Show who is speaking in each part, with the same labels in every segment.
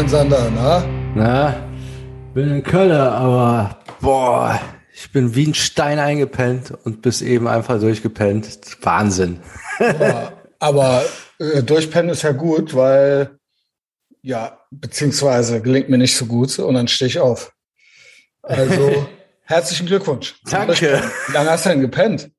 Speaker 1: Moin Sander, na?
Speaker 2: Na, bin in Köln, aber boah, ich bin wie ein Stein eingepennt und bis eben einfach durchgepennt. Wahnsinn.
Speaker 1: Ja, aber äh, durchpennen ist ja gut, weil ja, beziehungsweise gelingt mir nicht so gut und dann stehe ich auf. Also herzlichen Glückwunsch.
Speaker 2: Danke.
Speaker 1: Wie lange hast du denn gepennt?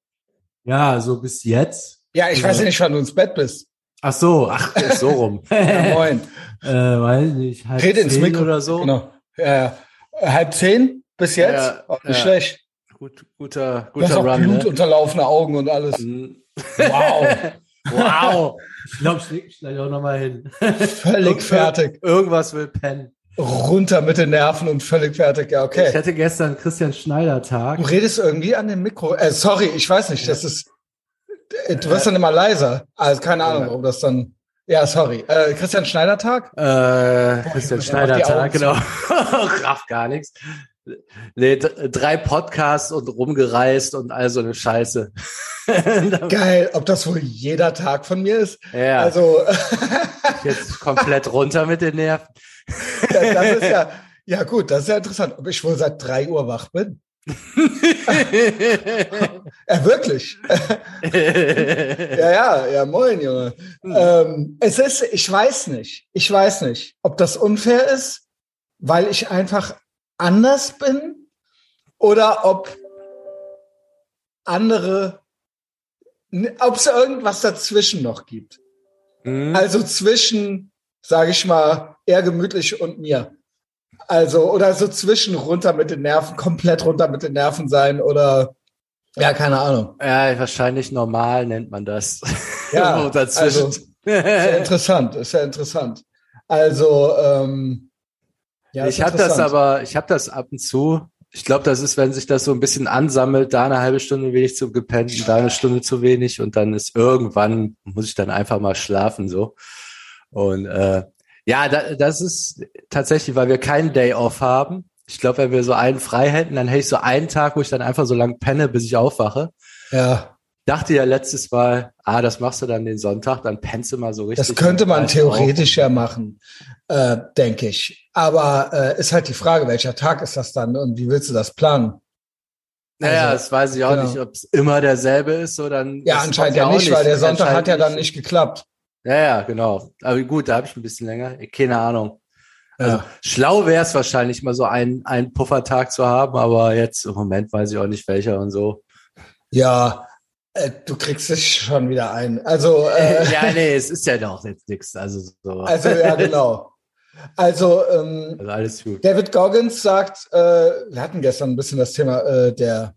Speaker 2: Ja, so bis jetzt.
Speaker 1: Ja, ich weiß ja nicht, wann du ins Bett bist.
Speaker 2: Ach so, ach, ist so rum.
Speaker 1: Ja, moin.
Speaker 2: äh, weiß nicht, halb
Speaker 1: Red ins Mikro.
Speaker 2: oder so.
Speaker 1: Genau. Ja, halb zehn bis jetzt?
Speaker 2: Ja,
Speaker 1: Auch nicht
Speaker 2: ja.
Speaker 1: schlecht.
Speaker 2: Gut, guter, guter
Speaker 1: auch
Speaker 2: Run. Ne?
Speaker 1: blutunterlaufene Augen und alles.
Speaker 2: Mhm.
Speaker 1: Wow.
Speaker 2: Wow. Ich glaube, ich leg mich gleich auch nochmal hin.
Speaker 1: Völlig fertig.
Speaker 2: Irgendwas will pennen.
Speaker 1: Runter mit den Nerven und völlig fertig. Ja,
Speaker 2: Ich
Speaker 1: okay.
Speaker 2: hatte gestern Christian Schneider Tag.
Speaker 1: Du redest irgendwie an dem Mikro. Äh, sorry, ich weiß nicht. Das ist. Du wirst dann immer leiser. Also keine Ahnung, warum das dann. Ja, sorry. Äh, Christian Schneider Tag?
Speaker 2: Äh, Christian
Speaker 1: Junge,
Speaker 2: Schneider
Speaker 1: der macht
Speaker 2: Tag,
Speaker 1: die
Speaker 2: genau. Raff gar nichts. Nee, drei Podcasts und rumgereist und all so eine Scheiße.
Speaker 1: Geil. Ob das wohl jeder Tag von mir ist?
Speaker 2: ja,
Speaker 1: Also,
Speaker 2: jetzt komplett runter mit den Nerven.
Speaker 1: das ist ja. Ja, gut, das ist ja interessant. Ob ich wohl seit drei Uhr wach bin? Ja, wirklich. Ja, ja, ja, moin, Junge. Ähm, es ist, ich weiß nicht, ich weiß nicht, ob das unfair ist, weil ich einfach anders bin oder ob andere, ob es irgendwas dazwischen noch gibt.
Speaker 2: Hm?
Speaker 1: Also zwischen, sage ich mal, eher gemütlich und mir. Also, oder so zwischen runter mit den Nerven, komplett runter mit den Nerven sein oder, ja, keine Ahnung.
Speaker 2: Ja, wahrscheinlich normal nennt man das.
Speaker 1: Ja,
Speaker 2: dazwischen.
Speaker 1: also- Sehr interessant, ist ja interessant. Also, ähm, ja,
Speaker 2: ich habe das aber, ich habe das ab und zu. Ich glaube, das ist, wenn sich das so ein bisschen ansammelt, da eine halbe Stunde wenig zu gepennt, da eine Stunde zu wenig und dann ist irgendwann, muss ich dann einfach mal schlafen so. Und äh, ja, da, das ist tatsächlich, weil wir keinen Day off haben. Ich glaube, wenn wir so einen frei hätten, dann hätte ich so einen Tag, wo ich dann einfach so lang penne, bis ich aufwache.
Speaker 1: Ja,
Speaker 2: Dachte ja letztes Mal, ah, das machst du dann den Sonntag, dann pennst du mal so richtig.
Speaker 1: das könnte man theoretisch ja machen, äh, denke ich. Aber äh, ist halt die Frage, welcher Tag ist das dann und wie willst du das planen?
Speaker 2: Naja,
Speaker 1: Also,
Speaker 2: das weiß ich auch
Speaker 1: genau.
Speaker 2: nicht, ob es immer derselbe ist, so dann.
Speaker 1: Ja, anscheinend ja nicht, weil der Sonntag hat ja dann nicht geklappt.
Speaker 2: Ja, ja, genau. Aber gut, da habe ich ein bisschen länger. Keine Ahnung. Also
Speaker 1: Ja.
Speaker 2: schlau wäre es wahrscheinlich mal so einen, einen Puffertag zu haben, aber jetzt im Moment weiß ich auch nicht welcher und so.
Speaker 1: Ja, äh, du kriegst dich schon wieder ein. Also, äh,
Speaker 2: ja, nee, es ist ja doch jetzt nichts. Also so.
Speaker 1: also ja, genau. Also, ähm,
Speaker 2: Also alles gut.
Speaker 1: David Goggins sagt, äh, wir hatten gestern ein bisschen das Thema, äh, der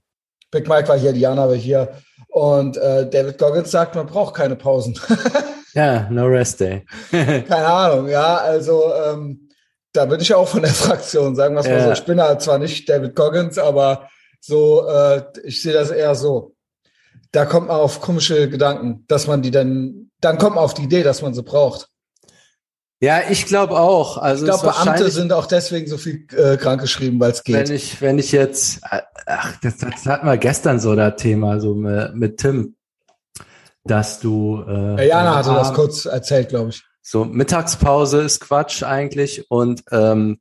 Speaker 1: Big Mike war hier, Diana war hier. Und äh, David Goggins sagt, man braucht keine Pausen.
Speaker 2: Ja, no rest day.
Speaker 1: keine Ahnung, ja. Also ähm, da bin ich auch von der Fraktion, sagen wir es mal
Speaker 2: Ja.
Speaker 1: so. Ich bin halt zwar nicht David Goggins, aber so, äh, ich sehe das eher so. Da kommt man auf komische Gedanken, dass man die dann, dann kommt man auf die Idee, dass man sie braucht.
Speaker 2: ja, ich glaube auch. Also
Speaker 1: Ich glaube, Beamte sind auch deswegen so viel äh, krankgeschrieben, weil es geht.
Speaker 2: Wenn ich, wenn ich jetzt, ach, das, das hatten wir gestern so das Thema, so mit, mit Tim, dass du. Äh,
Speaker 1: Jana hatte das
Speaker 2: abends-
Speaker 1: kurz erzählt, glaube ich.
Speaker 2: So, Mittagspause ist Quatsch eigentlich und ähm,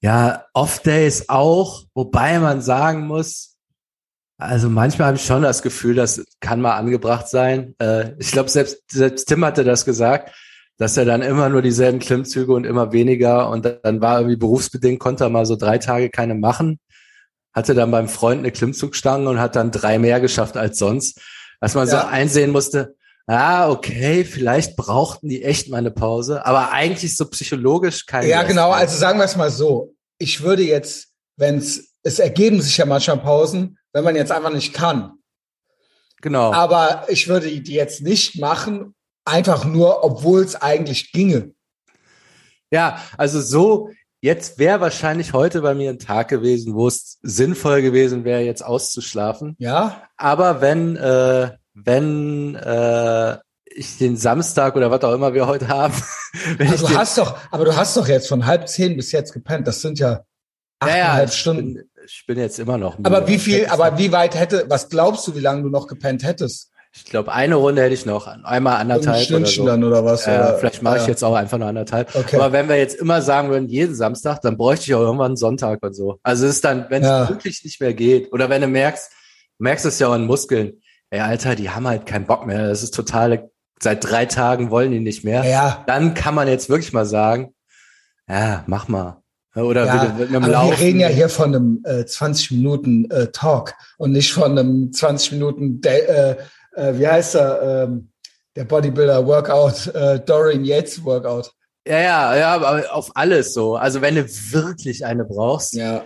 Speaker 2: ja, Off-Days auch, wobei man sagen muss, also manchmal habe ich schon das Gefühl, das kann mal angebracht sein. Äh, ich glaube, selbst, selbst Tim hatte das gesagt, dass er dann immer nur dieselben Klimmzüge und immer weniger und dann war irgendwie berufsbedingt, konnte er mal so drei Tage keine machen, hatte dann beim Freund eine Klimmzugstange und hat dann drei mehr geschafft als sonst, dass man so
Speaker 1: Ja.
Speaker 2: einsehen musste, ah, okay, vielleicht brauchten die echt mal eine Pause, aber eigentlich so psychologisch kein
Speaker 1: Ja, genau.
Speaker 2: mehr.
Speaker 1: Also sagen wir es mal so. Ich würde jetzt, wenn es, es ergeben sich ja manchmal Pausen, wenn man jetzt einfach nicht kann.
Speaker 2: genau.
Speaker 1: Aber ich würde die jetzt nicht machen, einfach nur, obwohl es eigentlich ginge.
Speaker 2: Ja, also so, jetzt wäre wahrscheinlich heute bei mir ein Tag gewesen, wo es sinnvoll gewesen wäre, jetzt auszuschlafen.
Speaker 1: Ja?
Speaker 2: Aber wenn, äh, wenn äh, ich den Samstag oder was auch immer wir heute haben, wenn
Speaker 1: Aber
Speaker 2: ich
Speaker 1: du hast doch, aber du hast doch jetzt von halb zehn bis jetzt gepennt. Das sind ja
Speaker 2: ja, ja,
Speaker 1: achteinhalb
Speaker 2: ich
Speaker 1: Stunden.
Speaker 2: Bin, ich bin jetzt immer noch.
Speaker 1: Aber wie viel, aber wie weit hätte, was glaubst du, wie lange du noch gepennt hättest?
Speaker 2: Ich glaube, eine Runde hätte ich noch, einmal anderthalb
Speaker 1: oder so. dann oder was?
Speaker 2: Ja,
Speaker 1: oder?
Speaker 2: vielleicht mache ich jetzt auch einfach nur anderthalb.
Speaker 1: Okay.
Speaker 2: Aber wenn wir jetzt immer sagen würden, jeden Samstag, dann bräuchte ich auch irgendwann einen Sonntag und so. Also es ist dann, wenn es
Speaker 1: Ja.
Speaker 2: wirklich nicht mehr geht, oder wenn du merkst, du merkst es ja auch an Muskeln, ey Alter, die haben halt keinen Bock mehr. Das ist totale, seit drei Tagen wollen die nicht mehr.
Speaker 1: Ja,
Speaker 2: Dann kann man jetzt wirklich mal sagen, ja, mach mal. Oder
Speaker 1: ja,
Speaker 2: mit einem
Speaker 1: aber
Speaker 2: Laufen.
Speaker 1: wir reden ja hier von einem äh, 20 Minuten äh, Talk und nicht von einem 20 Minuten, Da- äh, äh, wie heißt er, ähm, der Bodybuilder Workout, äh, Dorian Yates Workout.
Speaker 2: Ja, ja, ja, aber auf alles so. Also wenn du wirklich eine brauchst,
Speaker 1: Ja,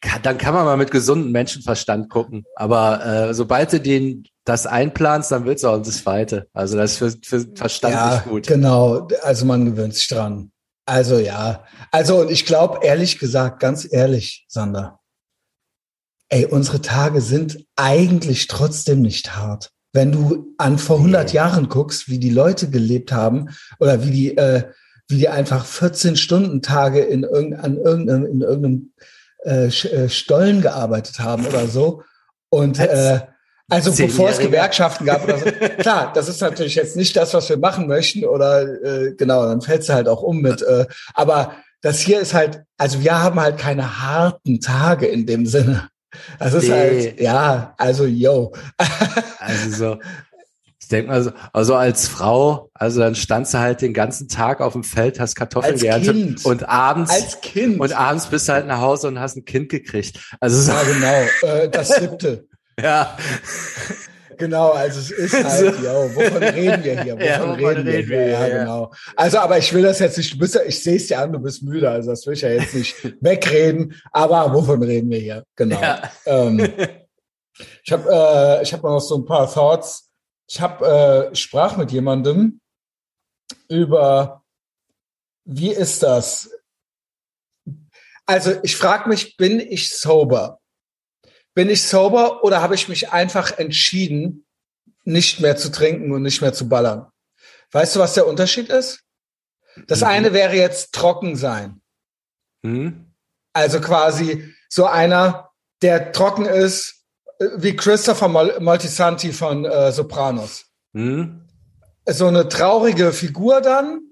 Speaker 2: kann, dann kann man mal mit gesundem Menschenverstand gucken. Aber äh, sobald du den das einplanst, dann willst du auch das Zweite. Also das ist für, für Verstand
Speaker 1: ja
Speaker 2: nicht gut.
Speaker 1: genau. Also man gewöhnt sich dran. Also ja, also und ich glaube ehrlich gesagt, ganz ehrlich, Sander, ey, unsere Tage sind eigentlich trotzdem nicht hart. Wenn du an vor 100
Speaker 2: Nee.
Speaker 1: Jahren guckst, wie die Leute gelebt haben oder wie die, äh, wie die einfach 14 Stunden Tage in irgendein, an irgendeinem, in irgendeinem äh, äh, Stollen gearbeitet haben oder so. Und äh, also bevor es. Gewerkschaften gab oder so. Klar, das ist natürlich jetzt nicht das, was wir machen möchten oder äh, genau, dann fällst du halt auch um mit. Äh, aber das hier ist halt, also wir haben halt keine harten Tage in dem Sinne. Das ist
Speaker 2: Nee.
Speaker 1: halt, ja, also yo.
Speaker 2: Also so, ich denke mal so, also als Frau, also dann standst du halt den ganzen Tag auf dem Feld, hast Kartoffeln
Speaker 1: Als
Speaker 2: geerntet
Speaker 1: Kind.
Speaker 2: und abends
Speaker 1: Als Kind.
Speaker 2: und abends bist du halt nach Hause und hast ein Kind gekriegt. Also so,
Speaker 1: ja, genau. Äh, das siebte.
Speaker 2: ja,
Speaker 1: Genau, also es ist halt, yo, wovon reden wir hier? Wovon,
Speaker 2: Ja, wovon
Speaker 1: reden,
Speaker 2: reden
Speaker 1: wir hier? Ja,
Speaker 2: ja.
Speaker 1: genau. Also, aber ich will das jetzt nicht, du bist ja, ich sehe es dir an, du bist müde, also das will ich ja jetzt nicht wegreden, aber wovon reden wir hier? Genau.
Speaker 2: Ja.
Speaker 1: Ähm, ich habe äh, ich hab noch so ein paar Thoughts. Ich habe äh, sprach mit jemandem über, wie ist das? Also ich frage mich, bin ich sober? Bin ich sober oder habe ich mich einfach entschieden, nicht mehr zu trinken und nicht mehr zu ballern? Weißt du, was der Unterschied ist? Das
Speaker 2: Mhm.
Speaker 1: eine wäre jetzt trocken sein.
Speaker 2: hm?
Speaker 1: Also quasi so einer, der trocken ist, äh, wie Christopher Mol Moltisanti von äh, Sopranos.
Speaker 2: Hm?
Speaker 1: So eine traurige Figur dann,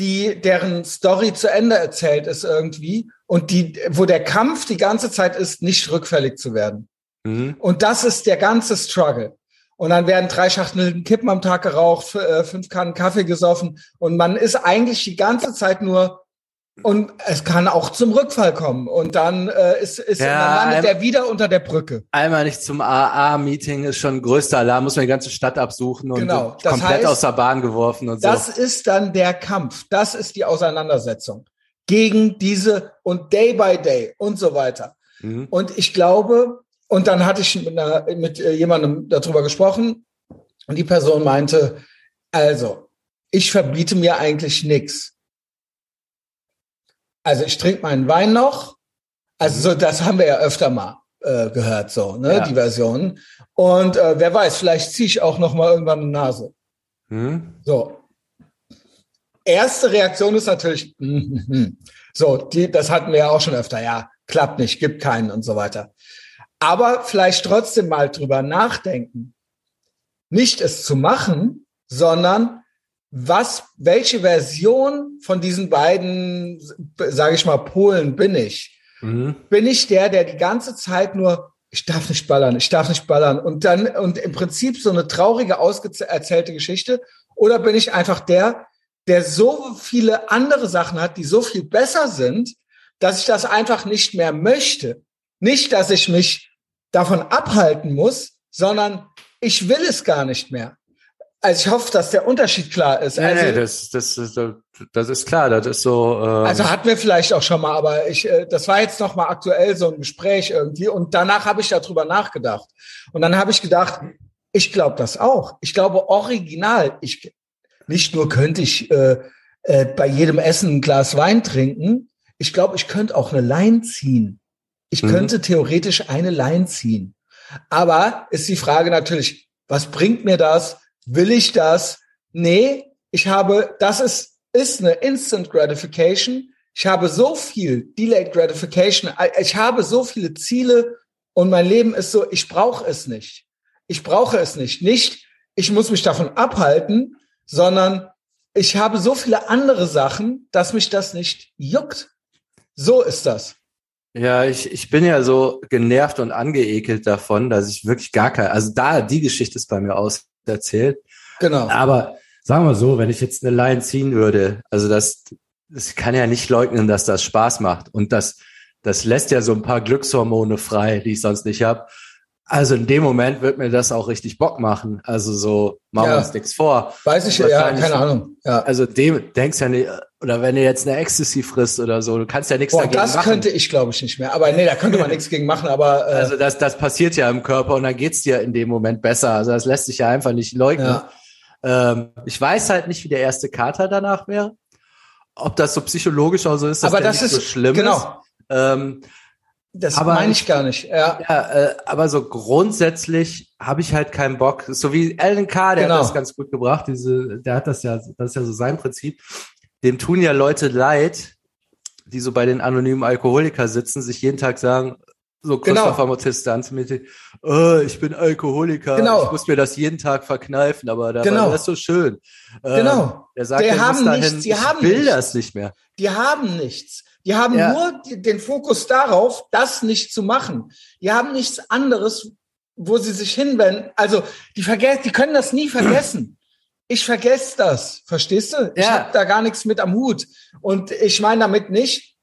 Speaker 1: die deren Story zu Ende erzählt ist irgendwie und die, wo der Kampf die ganze Zeit ist, nicht rückfällig zu werden.
Speaker 2: Hm?
Speaker 1: Und das ist der ganze Struggle. Und dann werden drei Schachteln Kippen am Tag geraucht, äh, fünf Kannen Kaffee gesoffen und man ist eigentlich die ganze Zeit nur und es kann auch zum Rückfall kommen und dann äh, ist, ist
Speaker 2: Ja,
Speaker 1: landet er wieder unter der Brücke.
Speaker 2: Einmal nicht zum AA-Meeting ist schon größter Alarm, muss man die ganze Stadt absuchen und
Speaker 1: Genau, das
Speaker 2: komplett
Speaker 1: heißt,
Speaker 2: aus der Bahn geworfen und so.
Speaker 1: Das ist dann der Kampf. Das ist die Auseinandersetzung gegen diese und Day by Day und so weiter.
Speaker 2: Hm?
Speaker 1: Und ich glaube, und dann hatte ich mit, einer, mit äh, jemandem darüber gesprochen und die Person meinte, also, ich verbiete mir eigentlich nichts. Also ich trinke meinen Wein noch. Also so, das haben wir ja öfter mal äh, gehört, so, ne,
Speaker 2: Ja.
Speaker 1: die Version. Und äh, wer weiß, vielleicht ziehe ich auch noch mal irgendwann eine Nase.
Speaker 2: Hm?
Speaker 1: So. Erste Reaktion ist natürlich, mm, mm, mm. so, die, das hatten wir ja auch schon öfter, ja, klappt nicht, gibt keinen und so weiter. Aber vielleicht trotzdem mal drüber nachdenken. Nicht es zu machen, sondern was, welche Version von diesen beiden, sage ich mal, Polen bin ich?
Speaker 2: Hm?
Speaker 1: bin ich der, der die ganze Zeit nur, ich darf nicht ballern, ich darf nicht ballern und dann und im Prinzip so eine traurige auserzählte Geschichte oder bin ich einfach der, der so viele andere Sachen hat, die so viel besser sind, dass ich das einfach nicht mehr möchte. Nicht, dass ich mich davon abhalten muss, sondern ich will es gar nicht mehr. Also ich hoffe, dass der Unterschied klar ist.
Speaker 2: Nee,
Speaker 1: Also,
Speaker 2: nee, das, das, ist, das ist klar, das ist so. Ähm,
Speaker 1: Also hatten wir vielleicht auch schon mal, aber ich, äh, das war jetzt noch mal aktuell so ein Gespräch irgendwie und danach habe ich darüber nachgedacht und dann habe ich gedacht, ich glaube das auch. Ich glaube original. Ich nicht nur könnte ich äh, äh, bei jedem Essen ein Glas Wein trinken. Ich glaube, ich könnte auch eine Line ziehen. Ich
Speaker 2: Mhm.
Speaker 1: könnte theoretisch eine Line ziehen. Aber ist die Frage natürlich, was bringt mir das? Will ich das? Nee, ich habe, das ist, ist eine Instant Gratification. Ich habe so viel Delayed Gratification. Ich habe so viele Ziele und mein Leben ist so, ich brauche es nicht. Ich brauche es nicht. Nicht, ich muss mich davon abhalten, sondern ich habe so viele andere Sachen, dass mich das nicht juckt. So ist das.
Speaker 2: Ja, ich, ich bin ja so genervt und angeekelt davon, dass ich wirklich gar kein, also da, die Geschichte ist bei mir auserzählt.
Speaker 1: Genau.
Speaker 2: Aber sagen wir so, wenn ich jetzt eine Line ziehen würde, also das, das kann ja nicht leugnen, dass das Spaß macht. Und das, das lässt ja so ein paar Glückshormone frei, die ich sonst nicht habe. Also in dem Moment wird mir das auch richtig Bock machen. Also so, machen wir
Speaker 1: Ja.
Speaker 2: uns nichts vor.
Speaker 1: Weiß ich, ja, keine Ahnung. Ja.
Speaker 2: Also dem denkst ja nicht, oder wenn du jetzt eine Ecstasy frisst oder so, du kannst ja nichts
Speaker 1: Boah,
Speaker 2: dagegen
Speaker 1: das
Speaker 2: machen.
Speaker 1: könnte ich, glaube ich, nicht mehr. Aber nee, da könnte man nichts gegen machen, aber äh,
Speaker 2: also das, das passiert ja im Körper und dann geht's dir in dem Moment besser. Also das lässt sich ja einfach nicht leugnen.
Speaker 1: ja.
Speaker 2: Ähm, ich weiß halt nicht, wie der erste Kater danach wäre. Ob das so psychologisch auch so ist, dass
Speaker 1: Aber das
Speaker 2: nicht
Speaker 1: ist
Speaker 2: so schlimm
Speaker 1: genau.
Speaker 2: ist. Ähm,
Speaker 1: Das
Speaker 2: Aber
Speaker 1: meine ich gar nicht. Ja.
Speaker 2: ja, äh, aber so grundsätzlich habe ich halt keinen Bock. So wie Alan K., der
Speaker 1: Genau.
Speaker 2: hat das ganz gut gebracht. Diese, der hat das ja, das ist ja so sein Prinzip. Dem tun ja Leute leid, die so bei den anonymen Alkoholiker sitzen, sich jeden Tag sagen, so
Speaker 1: Genau.
Speaker 2: Christopher Motistan mit, äh, ich bin Alkoholiker,
Speaker 1: Genau.
Speaker 2: ich muss mir das jeden Tag verkneifen, aber dabei
Speaker 1: Genau.
Speaker 2: das ist so schön. Ähm,
Speaker 1: Genau.
Speaker 2: Der sagt,
Speaker 1: Die
Speaker 2: er muss
Speaker 1: haben
Speaker 2: dahin,
Speaker 1: nichts, die
Speaker 2: ich
Speaker 1: haben
Speaker 2: will
Speaker 1: nichts.
Speaker 2: das nicht mehr.
Speaker 1: Die haben nichts. Die haben
Speaker 2: Ja.
Speaker 1: nur die, den Fokus darauf, das nicht zu machen. Die haben nichts anderes, wo sie sich hinwenden. Also die vergessen, die können das nie vergessen. Ich vergesse das, verstehst du? Ich
Speaker 2: Ja.
Speaker 1: habe da gar nichts mit am Hut. Und ich meine damit nicht,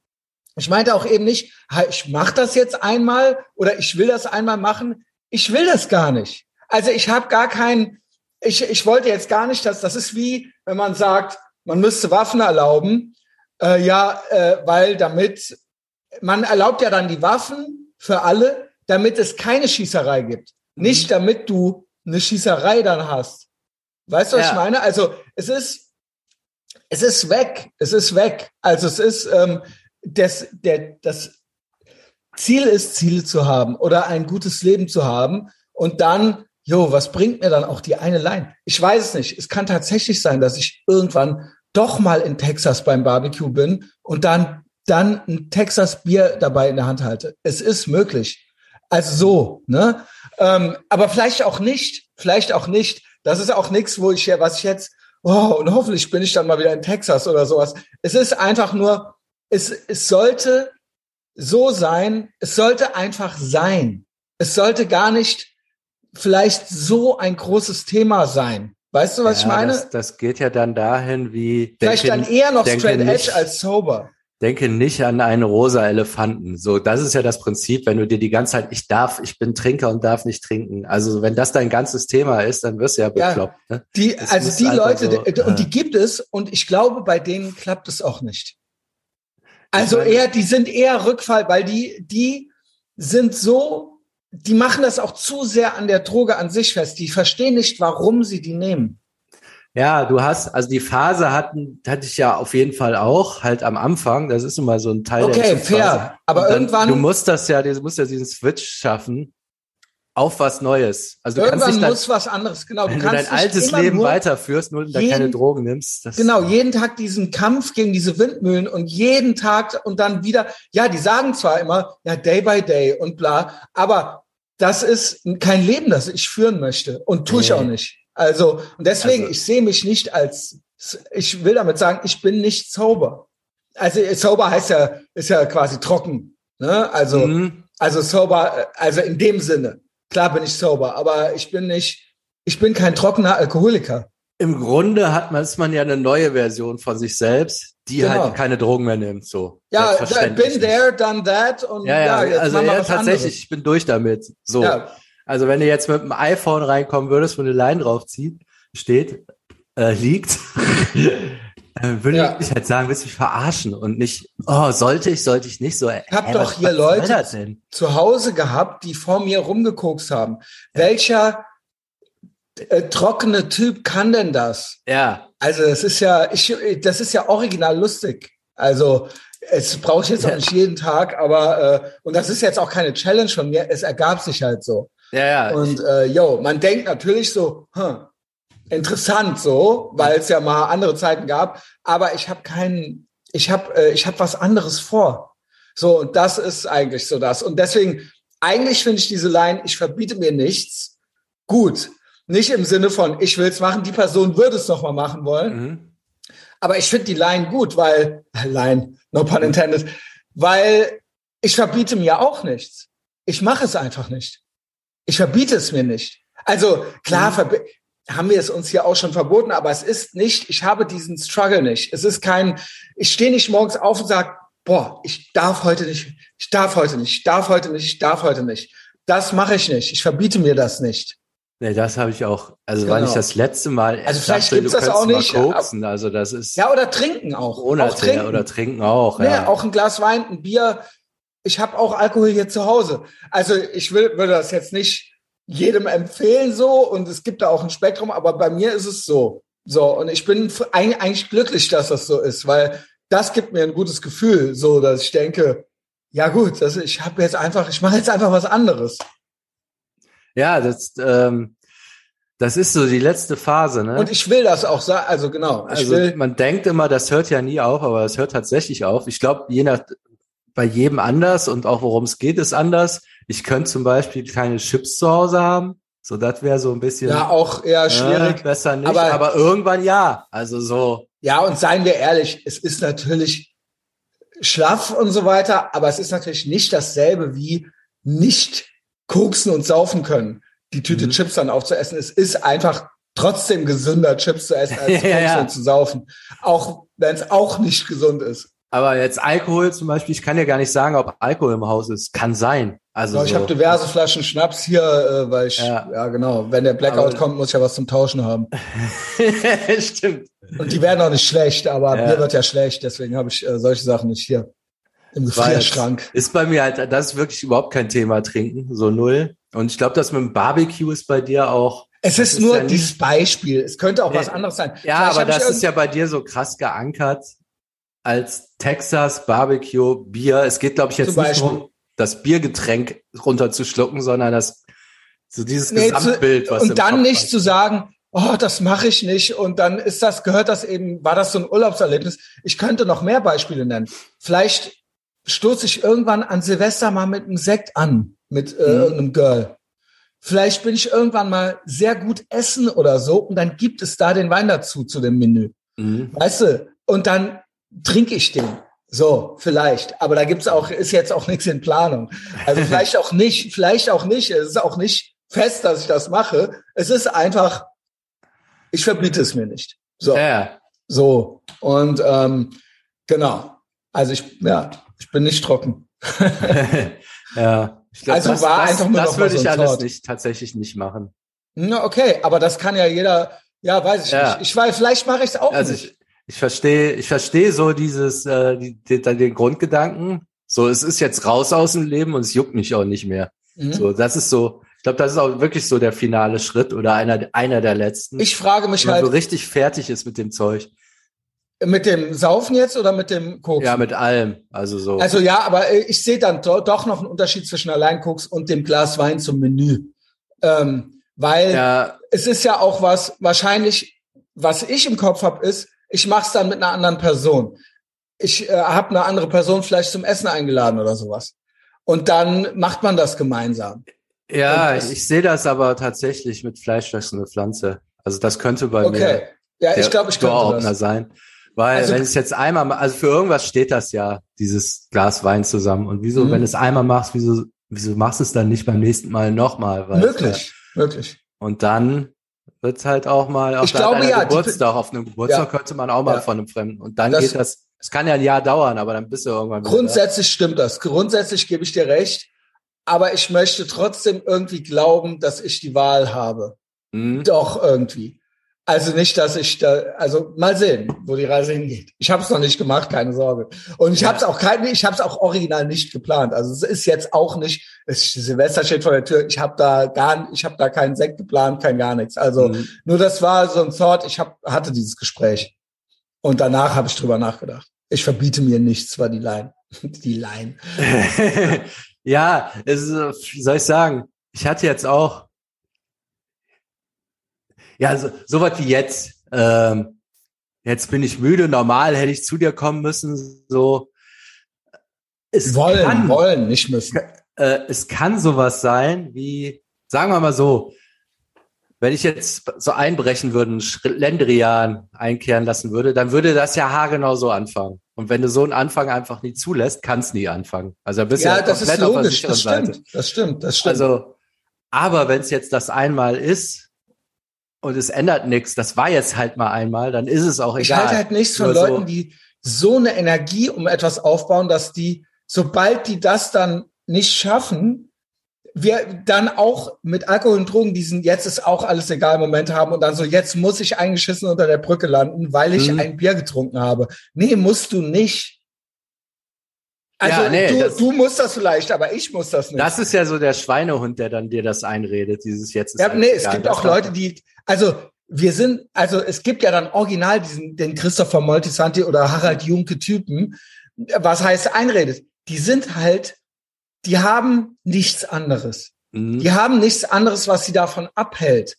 Speaker 1: ich meinte auch eben nicht, ich mache das jetzt einmal oder ich will das einmal machen. Ich will das gar nicht. Also ich habe gar keinen, ich, ich wollte jetzt gar nicht, dass das ist wie, wenn man sagt, man müsste Waffen erlauben, äh, ja, äh, weil damit, man erlaubt ja dann die Waffen für alle, damit es keine Schießerei gibt. Nicht damit du eine Schießerei dann hast. Weißt du, was
Speaker 2: Ja.
Speaker 1: ich meine? Also es ist, es ist weg. Es ist weg. Also es ist, ähm, das, der, das Ziel ist, Ziele zu haben oder ein gutes Leben zu haben. Und dann, jo, was bringt mir dann auch die eine Line? Ich weiß es nicht. Es kann tatsächlich sein, dass ich irgendwann doch mal in Texas beim Barbecue bin und dann, dann ein Texas Bier dabei in der Hand halte. Es ist möglich. Also so, ne? Ähm, aber vielleicht auch nicht. Vielleicht auch nicht. Das ist auch nichts, wo ich ja, was ich jetzt, oh, und hoffentlich bin ich dann mal wieder in Texas oder sowas. Es ist einfach nur, es, es sollte so sein, es sollte einfach sein. Es sollte gar nicht vielleicht so ein großes Thema sein. Weißt du, was ich
Speaker 2: Ja,
Speaker 1: meine?
Speaker 2: Das, das geht ja dann dahin, wie
Speaker 1: vielleicht dann eher noch straight edge als sober.
Speaker 2: Denke nicht an einen rosa Elefanten. So, das ist ja das Prinzip, wenn du dir die ganze Zeit, ich darf, ich bin Trinker und darf nicht trinken. Also wenn das dein ganzes Thema ist, dann wirst du ja
Speaker 1: Ja.
Speaker 2: bekloppt. Ne?
Speaker 1: Die,
Speaker 2: Es
Speaker 1: also die Leute,
Speaker 2: so,
Speaker 1: die, und die gibt es, und ich glaube, bei denen klappt es auch nicht. Also
Speaker 2: meine-
Speaker 1: eher, die sind eher Rückfall, weil die, die sind so, die machen das auch zu sehr an der Droge an sich fest. Die verstehen nicht, warum sie die nehmen.
Speaker 2: Ja, du hast, also die Phase hatten, hatte ich ja auf jeden Fall auch, halt am Anfang. Das ist immer so ein Teil der
Speaker 1: Okay, fair. Aber
Speaker 2: dann,
Speaker 1: irgendwann,
Speaker 2: Du musst das ja, du musst ja diesen Switch schaffen auf was Neues. Also du kannst
Speaker 1: irgendwann
Speaker 2: nicht dann,
Speaker 1: muss was anderes, genau.
Speaker 2: wenn
Speaker 1: du
Speaker 2: du
Speaker 1: kannst
Speaker 2: dein altes Leben
Speaker 1: nur,
Speaker 2: weiterführst, nur da
Speaker 1: jeden-
Speaker 2: keine Drogen nimmst.
Speaker 1: Genau, jeden Tag diesen Kampf gegen diese Windmühlen und jeden Tag und dann wieder, ja, die sagen zwar immer, ja, day by day und bla, aber das ist kein Leben, das ich führen möchte und tue ich
Speaker 2: Nee.
Speaker 1: auch nicht. Also, und deswegen,
Speaker 2: Also-
Speaker 1: ich sehe mich nicht als, ich will damit sagen, ich bin nicht sober. Also, sober heißt ja, ist ja quasi trocken, ne? Also,
Speaker 2: Mhm.
Speaker 1: also sober, also in dem Sinne. Klar bin ich sober, aber ich bin nicht, ich bin kein trockener Alkoholiker.
Speaker 2: Im Grunde hat man, ist man ja eine neue Version von sich selbst, die
Speaker 1: Genau.
Speaker 2: halt keine Drogen mehr nimmt. So.
Speaker 1: Ja, been there, done that und
Speaker 2: Ja, ja,
Speaker 1: jetzt
Speaker 2: also ja, tatsächlich,
Speaker 1: anderes.
Speaker 2: ich bin durch damit. So.
Speaker 1: Ja,
Speaker 2: Also wenn du jetzt mit dem iPhone reinkommen würdest, wo eine Line drauf zieht, steht, äh, liegt, äh, würde
Speaker 1: Ja.
Speaker 2: ich halt sagen, willst du mich verarschen und nicht, oh, sollte ich, sollte ich nicht so. Ich
Speaker 1: hab doch hier Leute- zu Hause gehabt, die vor mir rumgekokst haben. Welcher äh, trockene Typ kann denn das?
Speaker 2: Ja,
Speaker 1: Also das ist ja, ich, das ist ja original lustig. Also es brauche ich jetzt auch
Speaker 2: Ja.
Speaker 1: nicht jeden Tag, aber äh, und das ist jetzt auch keine Challenge von mir. Es ergab sich halt so.
Speaker 2: Ja, ja.
Speaker 1: Und äh, yo, man denkt natürlich so, hm, interessant so, weil es ja mal andere Zeiten gab. Aber ich habe keinen, ich habe, äh, ich habe was anderes vor. So und das ist eigentlich so das. Und deswegen, eigentlich finde ich diese Line, ich verbiete mir nichts, gut. Nicht im Sinne von, ich will es machen, die Person würde es nochmal machen wollen. Mhm. Aber ich finde die Line gut, weil, Line, no pun intended, weil ich verbiete mir auch nichts. Ich mache es einfach nicht. Ich verbiete es mir nicht. Also klar, mhm. haben wir es uns hier auch schon verboten, aber es ist nicht, ich habe diesen Struggle nicht. Es ist kein, ich stehe nicht morgens auf und sage, boah, ich darf heute nicht, ich darf heute nicht, ich darf heute nicht, ich darf heute nicht. Das mache ich nicht. Ich verbiete mir das nicht.
Speaker 2: Nee, das habe ich auch. Also genau. war nicht das letzte Mal.
Speaker 1: Also vielleicht gibt es das auch nicht.
Speaker 2: Koksen, also das ist.
Speaker 1: Ja, oder trinken auch.
Speaker 2: Monate, auch trinken. oder trinken auch.
Speaker 1: Nee, ja. auch ein Glas Wein, ein Bier. Ich habe auch Alkohol hier zu Hause. Also ich will, würde das jetzt nicht jedem empfehlen so und es gibt da auch ein Spektrum, aber bei mir ist es so. So, und ich bin eigentlich glücklich, dass das so ist, weil das gibt mir ein gutes Gefühl, so dass ich denke, ja gut, also ich habe jetzt einfach, ich mache jetzt einfach was anderes.
Speaker 2: Ja, das, ähm, das ist so die letzte Phase, ne?
Speaker 1: Und ich will das auch sagen, also genau.
Speaker 2: also
Speaker 1: will,
Speaker 2: man denkt immer, das hört ja nie auf, aber es hört tatsächlich auf. Ich glaube, je nach bei jedem anders und auch worum es geht, ist anders. Ich könnte zum Beispiel keine Chips zu Hause haben. So, das wäre so ein bisschen.
Speaker 1: Ja, auch eher schwierig.
Speaker 2: Äh, besser nicht, aber, aber irgendwann ja. Also so.
Speaker 1: Ja, und seien wir ehrlich, es ist natürlich schlaff und so weiter, aber es ist natürlich nicht dasselbe wie nicht koksen und saufen können, die Tüte mhm. Chips dann aufzuessen. Es ist einfach trotzdem gesünder, Chips zu essen, als zu koksen ja. und zu saufen. Auch wenn es auch nicht gesund ist.
Speaker 2: Aber jetzt Alkohol zum Beispiel, ich kann ja gar nicht sagen, ob Alkohol im Haus ist. Kann sein. Also
Speaker 1: ich so. habe diverse Flaschen Schnaps hier, äh, weil ich, ja. ja genau, wenn der Blackout aber, kommt, muss ich ja was zum Tauschen haben.
Speaker 2: Stimmt.
Speaker 1: Und die werden auch nicht schlecht, aber ja. Bier wird ja schlecht, deswegen habe ich äh, solche Sachen nicht hier im Gefrierschrank.
Speaker 2: Ist bei mir halt, das ist wirklich überhaupt kein Thema, trinken, so null. Und ich glaube, das mit dem Barbecue ist bei dir auch.
Speaker 1: Es ist nur ist ja dieses Beispiel. Es könnte auch nee, was anderes sein.
Speaker 2: Ja, Vielleicht aber das ist ja bei dir so krass geankert als Texas Barbecue Bier. Es geht, glaube ich, jetzt nicht darum, das Biergetränk runterzuschlucken, sondern das so dieses nee, Gesamtbild,
Speaker 1: was und dann nicht zu sagen, oh, das mache ich nicht und dann ist das gehört das eben, war das so ein Urlaubserlebnis. Ich könnte noch mehr Beispiele nennen. Vielleicht stoße ich irgendwann an Silvester mal mit einem Sekt an, mit äh, mhm. irgendeinem Girl. Vielleicht bin ich irgendwann mal sehr gut essen oder so und dann gibt es da den Wein dazu zu dem Menü. Mhm. Weißt du? Und dann trinke ich den. So, vielleicht. Aber da gibt's auch, ist jetzt auch nichts in Planung. Also vielleicht auch nicht, vielleicht auch nicht. Es ist auch nicht fest, dass ich das mache. Es ist einfach, ich verbiete es mir nicht. So.
Speaker 2: Ja.
Speaker 1: So. Und ähm, genau. Also ich, ja, ich bin nicht trocken.
Speaker 2: ja. Ich glaub, also das, war das, einfach nur das würde ich alles nicht, tatsächlich nicht machen.
Speaker 1: Na, okay, aber das kann ja jeder, ja, weiß ich ja. nicht. Ich weiß, vielleicht mache ich es auch also nicht.
Speaker 2: Ich, verstehe, ich verstehe so dieses, äh, die, die, den Grundgedanken. So, es ist jetzt raus aus dem Leben und es juckt mich auch nicht mehr. Mhm. So, das ist so, ich glaube, das ist auch wirklich so der finale Schritt oder einer, einer der letzten.
Speaker 1: Ich frage mich
Speaker 2: wenn
Speaker 1: halt.
Speaker 2: so richtig fertig ist mit dem Zeug.
Speaker 1: Mit dem Saufen jetzt oder mit dem Koks?
Speaker 2: Ja, mit allem. Also so.
Speaker 1: Also ja, aber ich sehe dann do, doch noch einen Unterschied zwischen Alleinkoks und dem Glas Wein zum Menü. Ähm, weil ja. es ist ja auch was, wahrscheinlich, was ich im Kopf habe, ist, ich mache es dann mit einer anderen Person. Ich äh, habe eine andere Person vielleicht zum Essen eingeladen oder sowas. Und dann macht man das gemeinsam.
Speaker 2: Ja, das, ich sehe das aber tatsächlich mit fleischfressende Pflanze. Also das könnte bei
Speaker 1: okay. mir ja, ich glaube, ich könnte
Speaker 2: das. sein. Weil also, wenn es jetzt einmal, also für irgendwas steht das ja, dieses Glas Wein zusammen. Und wieso, mhm. wenn du es einmal machst, wieso, wieso machst du es dann nicht beim nächsten Mal nochmal?
Speaker 1: Möglich, ja. möglich.
Speaker 2: Und dann wird's halt auch mal
Speaker 1: auf ich glaube, ja,
Speaker 2: Geburtstag. Auf einem Geburtstag ja, könnte man auch mal ja. von einem Fremden. Und dann das, geht das, es kann ja ein Jahr dauern, aber dann bist du irgendwann
Speaker 1: wieder. Grundsätzlich stimmt das. Grundsätzlich gebe ich dir recht. Aber ich möchte trotzdem irgendwie glauben, dass ich die Wahl habe. Mhm. Doch irgendwie. Also nicht, dass ich da, also mal sehen, wo die Reise hingeht. Ich habe es noch nicht gemacht, keine Sorge. Und ich ja. habe es auch kein, ich habe es auch original nicht geplant. Also es ist jetzt auch nicht, es, Silvester steht vor der Tür. Ich habe da gar, ich habe da keinen Sekt geplant, kein gar nichts. Also mhm. nur das war so ein Thought. Ich hab, hatte dieses Gespräch und danach habe ich drüber nachgedacht. Ich verbiete mir nichts, war die Line, die Line.
Speaker 2: ja, es soll ich sagen? Ich hatte jetzt auch ja, so, so was wie jetzt. Ähm, jetzt bin ich müde. Normal hätte ich zu dir kommen müssen. So.
Speaker 1: Es wollen, kann, wollen, nicht müssen.
Speaker 2: Äh, es kann sowas sein wie, sagen wir mal so, wenn ich jetzt so einbrechen würde, einen Schlendrian einkehren lassen würde, dann würde das ja haargenau so anfangen. Und wenn du so einen Anfang einfach nie zulässt, kann es nie anfangen. Also bist
Speaker 1: ja,
Speaker 2: ja
Speaker 1: das ist
Speaker 2: komplett auf der
Speaker 1: logisch. Das stimmt. Das stimmt. Das stimmt.
Speaker 2: Also, aber wenn es jetzt das einmal ist und es ändert nichts, das war jetzt halt mal einmal, dann ist es auch
Speaker 1: ich
Speaker 2: egal.
Speaker 1: halte halt nichts von
Speaker 2: Nur so-
Speaker 1: Leuten, die so eine Energie um etwas aufbauen, dass die, sobald die das dann nicht schaffen, wir dann auch mit Alkohol und Drogen diesen jetzt ist auch alles egal Moment haben und dann so jetzt muss ich eingeschissen unter der Brücke landen, weil ich
Speaker 2: Mhm.
Speaker 1: ein Bier getrunken habe. Nee, musst du nicht. Also
Speaker 2: Ja, nee,
Speaker 1: du,
Speaker 2: das-
Speaker 1: du musst das vielleicht, aber ich muss das nicht.
Speaker 2: Das ist ja so der Schweinehund, der dann dir das einredet, dieses jetzt ist
Speaker 1: Ja, nee, es
Speaker 2: egal.
Speaker 1: gibt auch Leute, die, also wir sind, also es gibt ja dann original diesen, den Christopher Moltisanti oder Harald Junke Typen, was heißt einredet. Die sind halt, die haben nichts anderes.
Speaker 2: Mhm.
Speaker 1: Die haben nichts anderes, was sie davon abhält.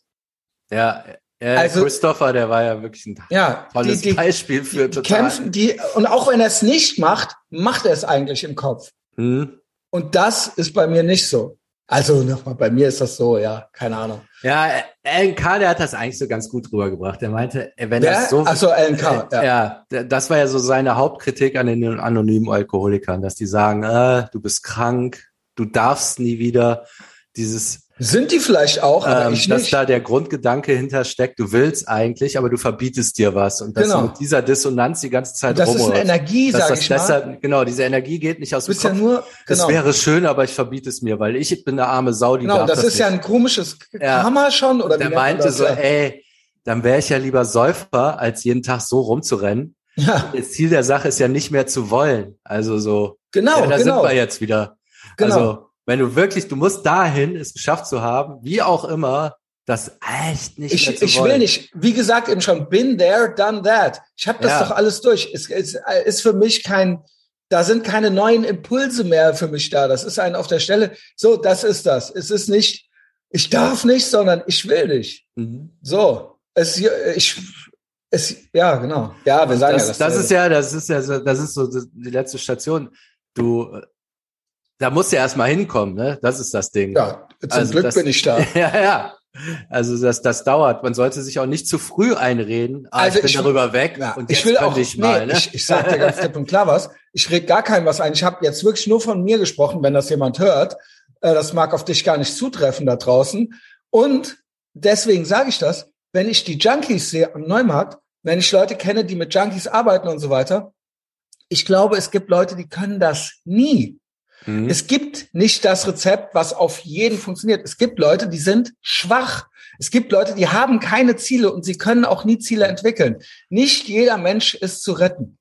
Speaker 2: Ja, ja
Speaker 1: Also-
Speaker 2: Christopher, der war ja wirklich ein
Speaker 1: Ja,
Speaker 2: tolles
Speaker 1: die, die,
Speaker 2: Beispiel für
Speaker 1: die
Speaker 2: total.
Speaker 1: kämpfen, die, und auch wenn er es nicht macht, macht er es eigentlich im Kopf.
Speaker 2: Mhm.
Speaker 1: Und das ist bei mir nicht so. Also nochmal, bei mir ist das so, ja, keine Ahnung.
Speaker 2: Ja, Alan K., der hat das eigentlich so ganz gut rübergebracht. Er meinte, äh, wenn
Speaker 1: Wer?
Speaker 2: das so.
Speaker 1: Ach so, Alan K.,
Speaker 2: Äh,
Speaker 1: ja.
Speaker 2: ja. das war ja so seine Hauptkritik an den anonymen Alkoholikern, dass die sagen, äh, du bist krank, du darfst nie wieder. Dieses,
Speaker 1: Sind die vielleicht auch, aber
Speaker 2: ähm,
Speaker 1: ich
Speaker 2: dass
Speaker 1: nicht.
Speaker 2: da der Grundgedanke hintersteckt, du willst eigentlich, aber du verbietest dir was. Und dass
Speaker 1: Genau.
Speaker 2: du mit dieser Dissonanz die ganze Zeit
Speaker 1: das ist eine. Energie,
Speaker 2: dass
Speaker 1: sag
Speaker 2: das
Speaker 1: ich mal.
Speaker 2: deshalb, genau, diese Energie geht nicht aus
Speaker 1: Du
Speaker 2: dem
Speaker 1: bist ja
Speaker 2: Kopf.
Speaker 1: nur,
Speaker 2: Es
Speaker 1: genau.
Speaker 2: wäre schön, aber ich verbiete es mir, weil ich bin eine arme Sau, die
Speaker 1: Genau,
Speaker 2: darf
Speaker 1: das,
Speaker 2: das
Speaker 1: ist ja
Speaker 2: nicht.
Speaker 1: ein komisches
Speaker 2: Ja.
Speaker 1: Hammer schon, oder
Speaker 2: Der meinte so,
Speaker 1: ja.
Speaker 2: ey, dann wäre ich ja lieber Säufer, als jeden Tag so rumzurennen.
Speaker 1: ja,
Speaker 2: Das Ziel der Sache ist ja nicht mehr zu wollen. Also so,
Speaker 1: genau,
Speaker 2: ja, da
Speaker 1: genau.
Speaker 2: sind wir jetzt wieder.
Speaker 1: Genau.
Speaker 2: Also, wenn du wirklich, du musst dahin, es geschafft zu haben, wie auch immer, das echt nicht mehr
Speaker 1: ich, ich will nicht, wie gesagt, eben schon, been there, done that. Ich habe das
Speaker 2: Ja.
Speaker 1: doch alles durch. Es, es ist für mich kein, da sind keine neuen Impulse mehr für mich da. Das ist ein auf der Stelle. So, das ist das. Es ist nicht, ich darf nicht, sondern ich will nicht.
Speaker 2: Mhm.
Speaker 1: So, es, ich, es, ja, genau. Ja, wir sagen
Speaker 2: Das,
Speaker 1: ja das.
Speaker 2: das ist ja, das ist ja, so- das ist so die letzte Station. Du, da musst du ja erstmal hinkommen, ne? Das ist das Ding.
Speaker 1: ja, zum
Speaker 2: Also
Speaker 1: Glück
Speaker 2: das-
Speaker 1: bin ich da.
Speaker 2: Ja, ja. Also das, das dauert. Man sollte sich auch nicht zu früh einreden. Ah,
Speaker 1: Also
Speaker 2: ich bin
Speaker 1: ich-
Speaker 2: darüber weg
Speaker 1: Ja,
Speaker 2: und
Speaker 1: ich will auch,
Speaker 2: ich mal.
Speaker 1: nee,
Speaker 2: ne?
Speaker 1: ich, ich sag dir ganz klipp und klar was. Ich rede gar keinem was ein. Ich habe jetzt wirklich nur von mir gesprochen, wenn das jemand hört. Äh, das mag auf dich gar nicht zutreffen da draußen. Und deswegen sage ich das, wenn ich die Junkies sehe am Neumarkt, wenn ich Leute kenne, die mit Junkies arbeiten und so weiter, ich glaube, es gibt Leute, die können das nie.
Speaker 2: Mhm.
Speaker 1: Es gibt nicht das Rezept, was auf jeden funktioniert. Es gibt Leute, die sind schwach. Es gibt Leute, die haben keine Ziele und sie können auch nie Ziele entwickeln. Nicht jeder Mensch ist zu retten.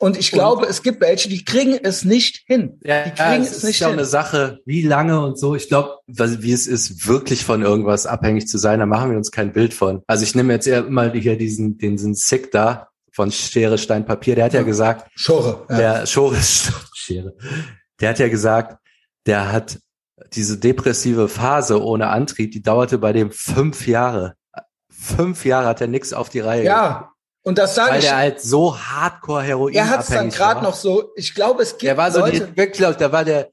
Speaker 1: Und ich glaube, es gibt welche, die kriegen es nicht hin.
Speaker 2: Ja,
Speaker 1: die kriegen
Speaker 2: es
Speaker 1: es
Speaker 2: ist
Speaker 1: nicht
Speaker 2: ja
Speaker 1: hin.
Speaker 2: eine Sache, wie lange und so. Ich glaube, wie es ist, wirklich von irgendwas abhängig zu sein, da machen wir uns kein Bild von. Also ich nehme jetzt eher mal hier diesen, diesen Sick da von Schere, Stein, Papier. Der hat ja gesagt,
Speaker 1: Schore. Ja.
Speaker 2: der Schere, Schere, der hat ja gesagt, der hat diese depressive Phase ohne Antrieb, die dauerte bei dem fünf Jahre. Fünf Jahre hat er nichts auf die Reihe.
Speaker 1: ja. Und das sage
Speaker 2: Weil
Speaker 1: ich.
Speaker 2: der halt so hardcore Heroin
Speaker 1: Er hat es dann gerade noch so. Ich glaube, es gibt
Speaker 2: Der war so
Speaker 1: Leute.
Speaker 2: die, wirklich, der war der,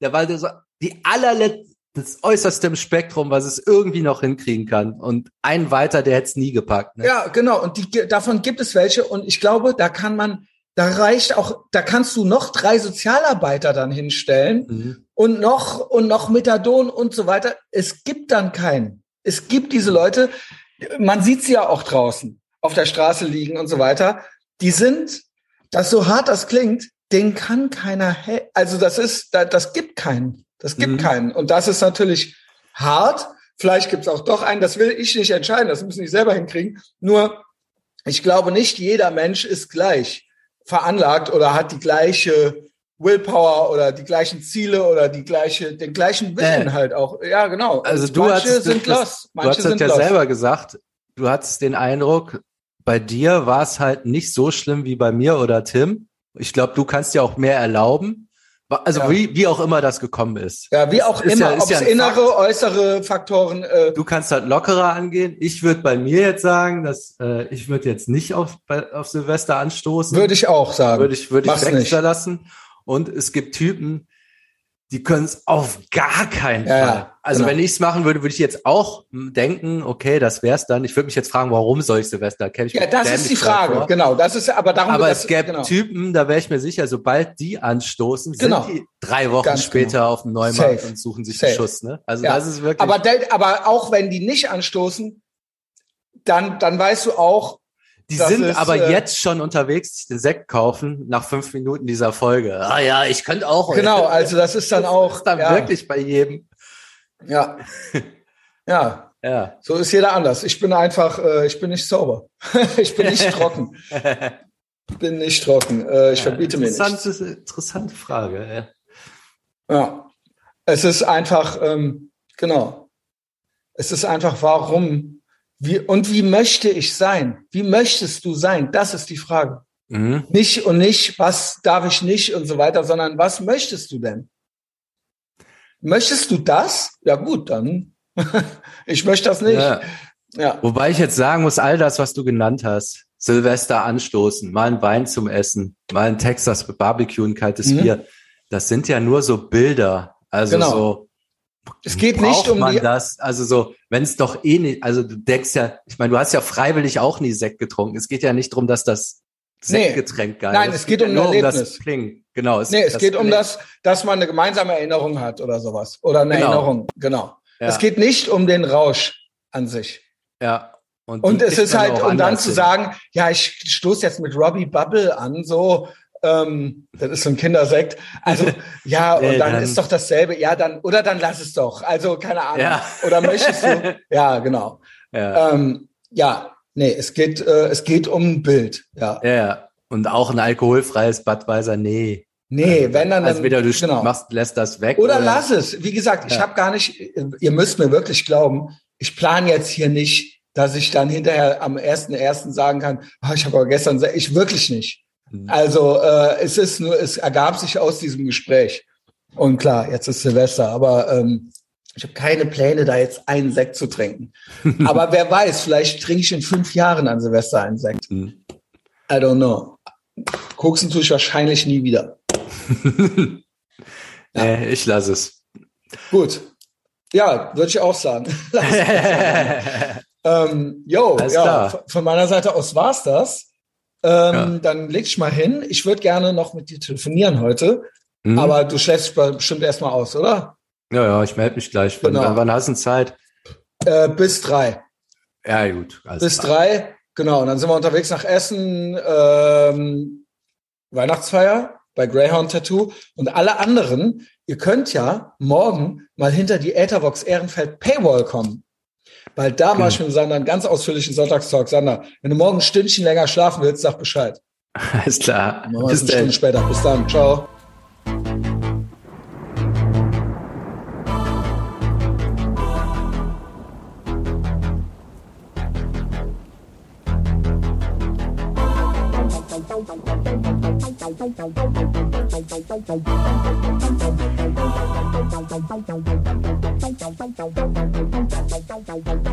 Speaker 2: der war der so, die allerletzte, das äußerste im Spektrum, was es irgendwie noch hinkriegen kann. Und ein weiter, der hätte es nie gepackt. Ne?
Speaker 1: Ja, genau. Und die, davon gibt es welche. Und ich glaube, da kann man, da reicht auch, da kannst du noch drei Sozialarbeiter dann hinstellen
Speaker 2: Mhm.
Speaker 1: und noch, und noch Methadon und so weiter. Es gibt dann keinen. Es gibt diese Leute, man sieht sie ja auch draußen auf der Straße liegen und so weiter. Die sind, das so hart das klingt, den kann keiner, hel- also das ist, da- das gibt keinen. Das gibt
Speaker 2: Mhm.
Speaker 1: keinen. Und das ist natürlich hart. Vielleicht gibt es auch doch einen, das will ich nicht entscheiden, das müssen ich selber hinkriegen. Nur, ich glaube nicht, jeder Mensch ist gleich veranlagt oder hat die gleiche Willpower oder die gleichen Ziele oder die gleiche, den gleichen Willen
Speaker 2: Äh.
Speaker 1: halt auch. Ja, genau.
Speaker 2: Also
Speaker 1: Und
Speaker 2: du
Speaker 1: manche
Speaker 2: hattest
Speaker 1: sind
Speaker 2: das,
Speaker 1: lost.
Speaker 2: du hast das
Speaker 1: sind
Speaker 2: ja
Speaker 1: lost.
Speaker 2: selber gesagt. Du hattest den Eindruck, bei dir war es halt nicht so schlimm wie bei mir oder Tim. Ich glaube, du kannst dir auch mehr erlauben. Also
Speaker 1: Ja.
Speaker 2: wie, wie auch immer das gekommen ist.
Speaker 1: Ja, wie auch
Speaker 2: Ist
Speaker 1: immer,
Speaker 2: ja-
Speaker 1: ob
Speaker 2: ja
Speaker 1: es innere,
Speaker 2: Fakt.
Speaker 1: äußere Faktoren. Äh,
Speaker 2: Du kannst halt lockerer angehen. Ich würde bei mir jetzt sagen, dass äh, ich würde jetzt nicht auf, bei, auf Silvester anstoßen.
Speaker 1: würde ich auch sagen.
Speaker 2: würde ich, würde ich weglassen. Und es gibt Typen, die können es auf gar keinen
Speaker 1: Ja,
Speaker 2: Fall. Also
Speaker 1: genau.
Speaker 2: wenn ich es machen würde, würde ich jetzt auch denken, okay, das wär's dann. Ich würde mich jetzt fragen, warum soll ich Silvester? Kenn ich
Speaker 1: Ja, das ist die Frage.
Speaker 2: vor.
Speaker 1: Genau, das ist aber darum.
Speaker 2: Aber
Speaker 1: das,
Speaker 2: es gäbe
Speaker 1: genau.
Speaker 2: Typen, da wäre ich mir sicher, sobald die anstoßen,
Speaker 1: Genau.
Speaker 2: sind die drei Wochen
Speaker 1: Ganz
Speaker 2: später
Speaker 1: genau.
Speaker 2: auf dem Neumarkt
Speaker 1: Safe.
Speaker 2: und suchen sich
Speaker 1: Safe.
Speaker 2: einen Schuss. Ne? Also
Speaker 1: Ja.
Speaker 2: das ist wirklich.
Speaker 1: Aber, aber auch wenn die nicht anstoßen, dann, dann weißt du auch,
Speaker 2: die
Speaker 1: das
Speaker 2: sind
Speaker 1: ist,
Speaker 2: aber
Speaker 1: äh,
Speaker 2: jetzt schon unterwegs, sich den Sekt kaufen nach fünf Minuten dieser Folge. Ah ja, ich könnte auch.
Speaker 1: genau, also das ist dann
Speaker 2: das
Speaker 1: auch,
Speaker 2: ist dann
Speaker 1: ja,
Speaker 2: wirklich bei jedem.
Speaker 1: Ja, ja,
Speaker 2: Ja.
Speaker 1: so ist jeder anders. Ich bin einfach, äh, ich bin nicht sauber. ich bin nicht trocken. Ich bin nicht trocken. Äh, ich verbiete mir nichts.
Speaker 2: interessante Frage.
Speaker 1: Ja. Es ist einfach, ähm, genau. Es ist einfach, warum, wie, und wie möchte ich sein? Wie möchtest du sein? Das ist die Frage.
Speaker 2: Ja. Mhm.
Speaker 1: Nicht und nicht, was darf ich nicht und so weiter, sondern was möchtest du denn? Möchtest du das? Ja gut, dann. ich möchte das nicht.
Speaker 2: Ja.
Speaker 1: Ja.
Speaker 2: Wobei ich jetzt sagen muss, all das, was du genannt hast, Silvester anstoßen, mal ein Wein zum Essen, mal ein Texas Barbecue, ein kaltes
Speaker 1: Mhm.
Speaker 2: Bier, das sind ja nur so Bilder. Also
Speaker 1: Genau.
Speaker 2: so,
Speaker 1: Es geht nicht um
Speaker 2: man das? Also so, wenn es doch eh nicht, also du denkst ja, ich meine, du hast ja freiwillig auch nie Sekt getrunken. Es geht ja nicht darum, dass das
Speaker 1: Nee.
Speaker 2: Sektgetränk geil
Speaker 1: Nein,
Speaker 2: ist.
Speaker 1: es geht
Speaker 2: ja
Speaker 1: um
Speaker 2: nur um das. Klingen. Genau.
Speaker 1: Nee, es geht um
Speaker 2: Klingen.
Speaker 1: das, dass man eine gemeinsame Erinnerung hat oder sowas. Oder eine
Speaker 2: Genau.
Speaker 1: Erinnerung. Genau.
Speaker 2: Ja.
Speaker 1: Es geht nicht um den Rausch an sich.
Speaker 2: Ja.
Speaker 1: Und
Speaker 2: die
Speaker 1: es ist halt, um dann zu sagen, ja, ich stoße jetzt mit Robbie Bubble an, so, ähm, das ist so ein Kindersekt. Also, ja,
Speaker 2: Nee,
Speaker 1: und dann,
Speaker 2: dann-
Speaker 1: ist doch dasselbe. Ja, dann, oder dann lass es doch. Also, keine Ahnung.
Speaker 2: Ja.
Speaker 1: Oder möchtest du? Ja, genau.
Speaker 2: Ja.
Speaker 1: Ähm, ja, nee, es geht, äh, es geht um ein Bild. Ja.
Speaker 2: ja. Und auch ein alkoholfreies Budweiser, nee.
Speaker 1: Nee, wenn dann,
Speaker 2: Also entweder du
Speaker 1: genau.
Speaker 2: machst, lässt das weg.
Speaker 1: Oder lass es. Wie gesagt, ich
Speaker 2: Ja.
Speaker 1: habe gar nicht, ihr müsst mir wirklich glauben, ich plane jetzt hier nicht, dass ich dann hinterher am 1.1. sagen kann, oh, ich habe aber gestern, ich wirklich nicht.
Speaker 2: Mhm.
Speaker 1: Also äh, es ist nur, es ergab sich aus diesem Gespräch. Und klar, jetzt ist Silvester, aber ähm, ich habe keine Pläne, da jetzt einen Sekt zu trinken. aber wer weiß, vielleicht trinke ich in fünf Jahren an Silvester einen Sekt.
Speaker 2: Mhm.
Speaker 1: I don't know. Koksen tue ich wahrscheinlich nie wieder.
Speaker 2: Nee, ich lasse es.
Speaker 1: Gut. Ja, würde ich auch sagen. Ähm, yo,
Speaker 2: Alles
Speaker 1: ja,
Speaker 2: klar.
Speaker 1: von- meiner Seite aus war's das. Ähm,
Speaker 2: Ja.
Speaker 1: Dann leg ich mal hin. Ich würde gerne noch mit dir telefonieren heute,
Speaker 2: Mhm.
Speaker 1: aber du schläfst dich bestimmt erstmal aus, oder?
Speaker 2: Ja, ja, ich melde mich gleich. Wann,
Speaker 1: Genau.
Speaker 2: wann, wann hast du Zeit?
Speaker 1: Äh, bis drei.
Speaker 2: Ja, gut.
Speaker 1: Bis drei, genau. Und dann sind wir unterwegs nach Essen, ähm, Weihnachtsfeier bei Greyhound Tattoo. Und alle anderen, ihr könnt ja morgen mal hinter die Etherbox Ehrenfeld Paywall kommen. Weil da mache ich mit Sander einen ganz ausführlichen Sonntagstalk. Sander, wenn du morgen ein Stündchen länger schlafen willst, sag Bescheid.
Speaker 2: Alles klar. Bis
Speaker 1: eine Stunde
Speaker 2: dann.
Speaker 1: später. Bis dann. Ciao.
Speaker 3: Thank you.